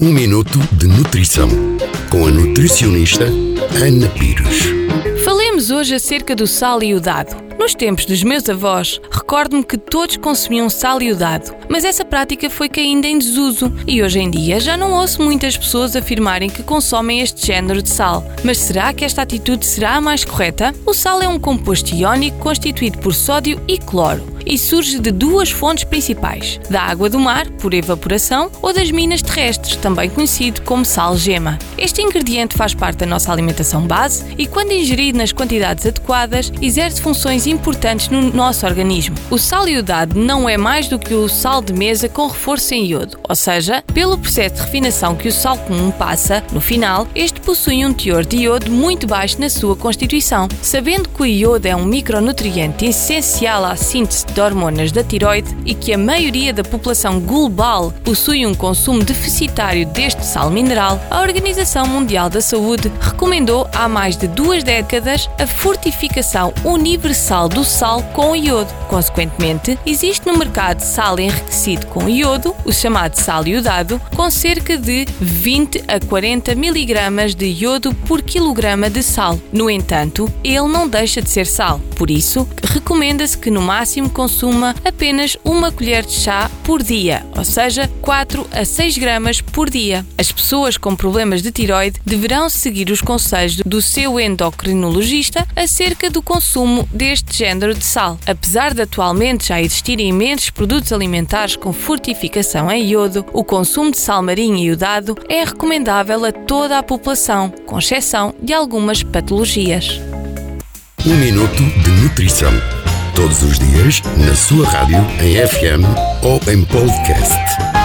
Um minuto de nutrição com a nutricionista Ana Pires. Falemos hoje acerca do sal iodado. Nos tempos dos meus avós, recordo-me que todos consumiam sal iodado, mas essa prática foi caindo em desuso e hoje em dia já não ouço muitas pessoas afirmarem que consomem este género de sal. Mas será que esta atitude será a mais correta? O sal é um composto iónico constituído por sódio e cloro e surge de duas fontes principais: da água do mar, por evaporação, ou das minas terrestres, também conhecido como sal-gema. Este ingrediente faz parte da nossa alimentação base e, quando ingerido nas quantidades adequadas, exerce funções importantes no nosso organismo. O sal iodado não é mais do que o sal de mesa com reforço em iodo, ou seja, pelo processo de refinação que o sal comum passa, no final, este possui um teor de iodo muito baixo na sua constituição. Sabendo que o iodo é um micronutriente essencial à síntese de hormonas da tiroide e que a maioria da população global possui um consumo deficitário deste sal mineral, a Organização Mundial da Saúde recomendou há mais de duas décadas a fortificação universal do sal com iodo. Consequentemente, existe no mercado sal enriquecido com iodo, o chamado sal iodado, com cerca de 20 a 40 miligramas de iodo por quilograma de sal. No entanto, ele não deixa de ser sal, por isso, recomenda-se que no máximo consuma apenas uma colher de chá por dia, ou seja, 4 a 6 gramas por dia. As pessoas com problemas de tiroide deverão seguir os conselhos do seu endocrinologista acerca do consumo deste género de sal. Apesar de atualmente já existirem imensos produtos alimentares com fortificação em iodo, o consumo de sal marinho iodado é recomendável a toda a população, com exceção de algumas patologias. Um minuto de nutrição todos os dias na sua rádio em FM ou em podcast.